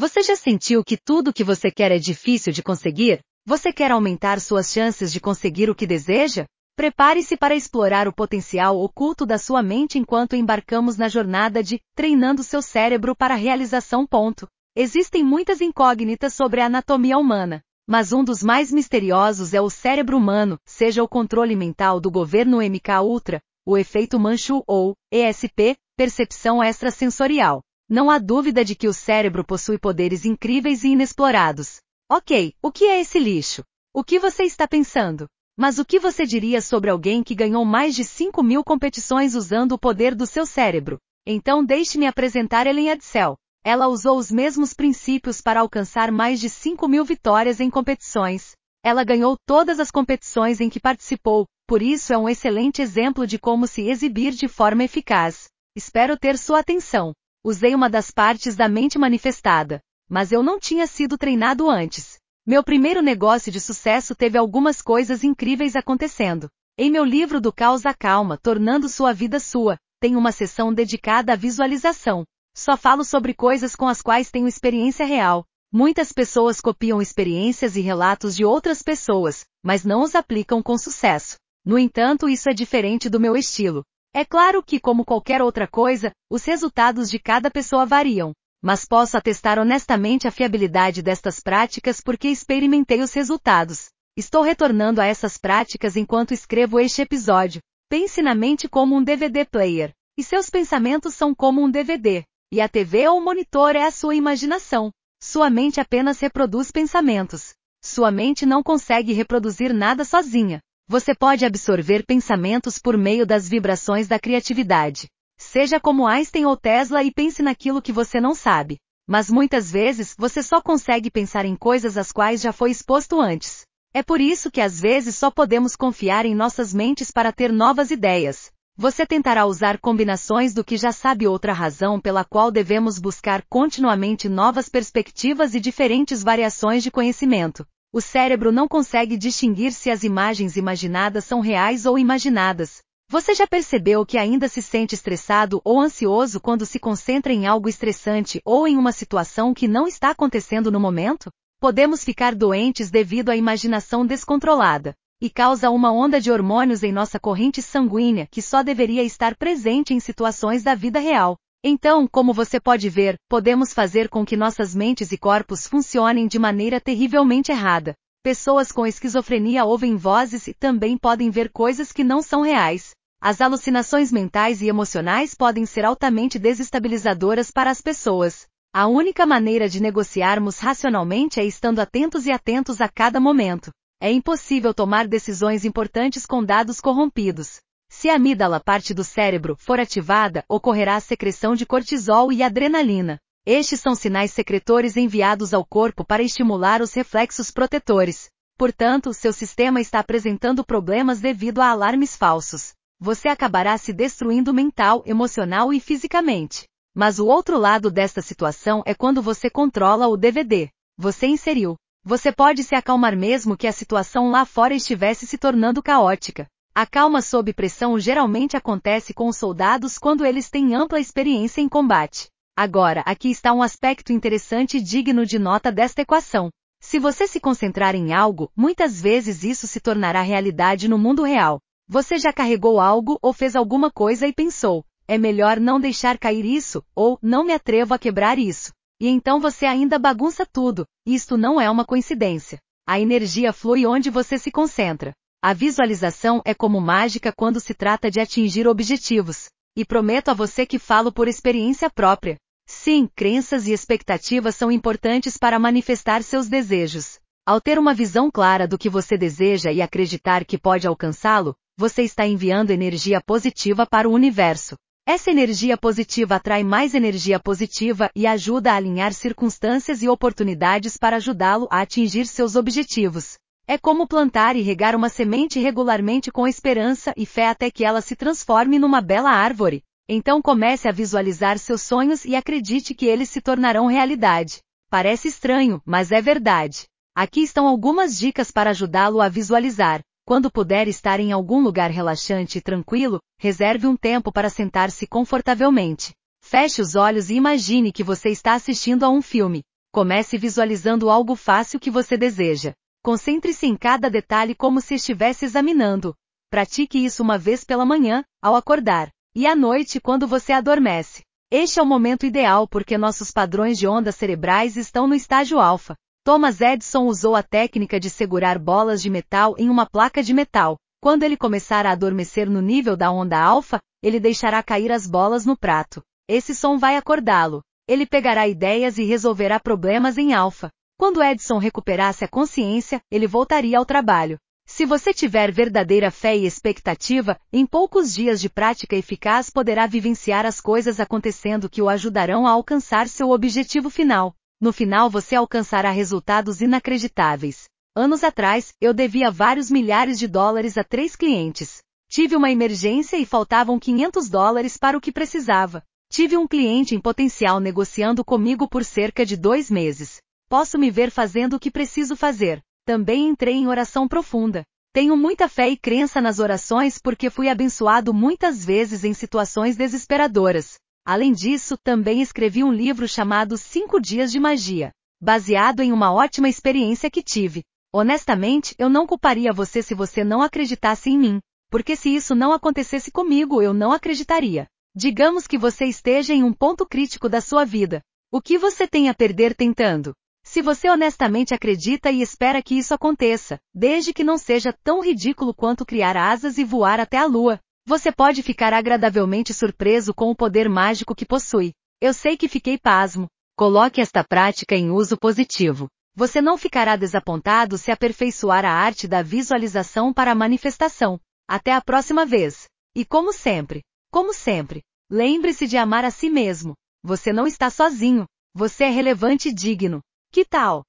Você já sentiu que tudo que você quer é difícil de conseguir? Você quer aumentar suas chances de conseguir o que deseja? Prepare-se para explorar o potencial oculto da sua mente enquanto embarcamos na jornada de treinando seu cérebro para a realização. Ponto. Existem muitas incógnitas sobre a anatomia humana, mas um dos mais misteriosos é o cérebro humano, seja o controle mental do governo MK Ultra, o efeito Manchu ou ESP, percepção extrasensorial. Não há dúvida de que o cérebro possui poderes incríveis e inexplorados. Ok, o que é esse lixo? O que você está pensando? Mas o que você diria sobre alguém que ganhou mais de 5 mil competições usando o poder do seu cérebro? Então deixe-me apresentar Ellen Edsel. Ela usou os mesmos princípios para alcançar mais de 5 mil vitórias em competições. Ela ganhou todas as competições em que participou, por isso é um excelente exemplo de como se exibir de forma eficaz. Espero ter sua atenção. Usei uma das partes da mente manifestada, mas eu não tinha sido treinado antes. Meu primeiro negócio de sucesso teve algumas coisas incríveis acontecendo. Em meu livro do Caos à Calma, Tornando Sua Vida Sua, tem uma seção dedicada à visualização. Só falo sobre coisas com as quais tenho experiência real. Muitas pessoas copiam experiências e relatos de outras pessoas, mas não os aplicam com sucesso. No entanto, isso é diferente do meu estilo. É claro que, como qualquer outra coisa, os resultados de cada pessoa variam. Mas posso atestar honestamente a fiabilidade destas práticas porque experimentei os resultados. Estou retornando a essas práticas enquanto escrevo este episódio. Pense na mente como um DVD player. E seus pensamentos são como um DVD. E a TV ou monitor é a sua imaginação. Sua mente apenas reproduz pensamentos. Sua mente não consegue reproduzir nada sozinha. Você pode absorver pensamentos por meio das vibrações da criatividade. Seja como Einstein ou Tesla e pense naquilo que você não sabe. Mas muitas vezes você só consegue pensar em coisas às quais já foi exposto antes. É por isso que às vezes só podemos confiar em nossas mentes para ter novas ideias. Você tentará usar combinações do que já sabe outra razão pela qual devemos buscar continuamente novas perspectivas e diferentes variações de conhecimento. O cérebro não consegue distinguir se as imagens imaginadas são reais ou imaginadas. Você já percebeu que ainda se sente estressado ou ansioso quando se concentra em algo estressante ou em uma situação que não está acontecendo no momento? Podemos ficar doentes devido à imaginação descontrolada, e causa uma onda de hormônios em nossa corrente sanguínea que só deveria estar presente em situações da vida real. Então, como você pode ver, podemos fazer com que nossas mentes e corpos funcionem de maneira terrivelmente errada. Pessoas com esquizofrenia ouvem vozes e também podem ver coisas que não são reais. As alucinações mentais e emocionais podem ser altamente desestabilizadoras para as pessoas. A única maneira de negociarmos racionalmente é estando atentos e atentos a cada momento. É impossível tomar decisões importantes com dados corrompidos. Se a amígdala, parte do cérebro, for ativada, ocorrerá a secreção de cortisol e adrenalina. Estes são sinais secretores enviados ao corpo para estimular os reflexos protetores. Portanto, seu sistema está apresentando problemas devido a alarmes falsos. Você acabará se destruindo mental, emocional e fisicamente. Mas o outro lado desta situação é quando você controla o DVD. Você inseriu. Você pode se acalmar mesmo que a situação lá fora estivesse se tornando caótica. A calma sob pressão geralmente acontece com os soldados quando eles têm ampla experiência em combate. Agora, aqui está um aspecto interessante e digno de nota desta equação. Se você se concentrar em algo, muitas vezes isso se tornará realidade no mundo real. Você já carregou algo ou fez alguma coisa e pensou, é melhor não deixar cair isso, ou não me atrevo a quebrar isso. E então você ainda bagunça tudo. Isto não é uma coincidência. A energia flui onde você se concentra. A visualização é como mágica quando se trata de atingir objetivos. E prometo a você que falo por experiência própria. Sim, crenças e expectativas são importantes para manifestar seus desejos. Ao ter uma visão clara do que você deseja e acreditar que pode alcançá-lo, você está enviando energia positiva para o universo. Essa energia positiva atrai mais energia positiva e ajuda a alinhar circunstâncias e oportunidades para ajudá-lo a atingir seus objetivos. É como plantar e regar uma semente regularmente com esperança e fé até que ela se transforme numa bela árvore. Então comece a visualizar seus sonhos e acredite que eles se tornarão realidade. Parece estranho, mas é verdade. Aqui estão algumas dicas para ajudá-lo a visualizar. Quando puder estar em algum lugar relaxante e tranquilo, reserve um tempo para sentar-se confortavelmente. Feche os olhos e imagine que você está assistindo a um filme. Comece visualizando algo fácil que você deseja. Concentre-se em cada detalhe como se estivesse examinando. Pratique isso uma vez pela manhã, ao acordar, e à noite quando você adormece. Este é o momento ideal porque nossos padrões de ondas cerebrais estão no estágio alfa. Thomas Edison usou a técnica de segurar bolas de metal em uma placa de metal. Quando ele começar a adormecer no nível da onda alfa, ele deixará cair as bolas no prato. Esse som vai acordá-lo. Ele pegará ideias e resolverá problemas em alfa. Quando Edson recuperasse a consciência, ele voltaria ao trabalho. Se você tiver verdadeira fé e expectativa, em poucos dias de prática eficaz poderá vivenciar as coisas acontecendo que o ajudarão a alcançar seu objetivo final. No final você alcançará resultados inacreditáveis. Anos atrás, eu devia vários milhares de dólares a três clientes. Tive uma emergência e faltavam 500 dólares para o que precisava. Tive um cliente em potencial negociando comigo por cerca de dois meses. Posso me ver fazendo o que preciso fazer. Também entrei em oração profunda. Tenho muita fé e crença nas orações porque fui abençoado muitas vezes em situações desesperadoras. Além disso, também escrevi um livro chamado Cinco Dias de Magia, baseado em uma ótima experiência que tive. Honestamente, eu não culparia você se você não acreditasse em mim, porque se isso não acontecesse comigo, eu não acreditaria. Digamos que você esteja em um ponto crítico da sua vida. O que você tem a perder tentando? Se você honestamente acredita e espera que isso aconteça, desde que não seja tão ridículo quanto criar asas e voar até a lua, você pode ficar agradavelmente surpreso com o poder mágico que possui. Eu sei que fiquei pasmo. Coloque esta prática em uso positivo. Você não ficará desapontado se aperfeiçoar a arte da visualização para a manifestação. Até a próxima vez. E como sempre, como sempre, lembre-se de amar a si mesmo. Você não está sozinho. Você é relevante e digno. Que tal?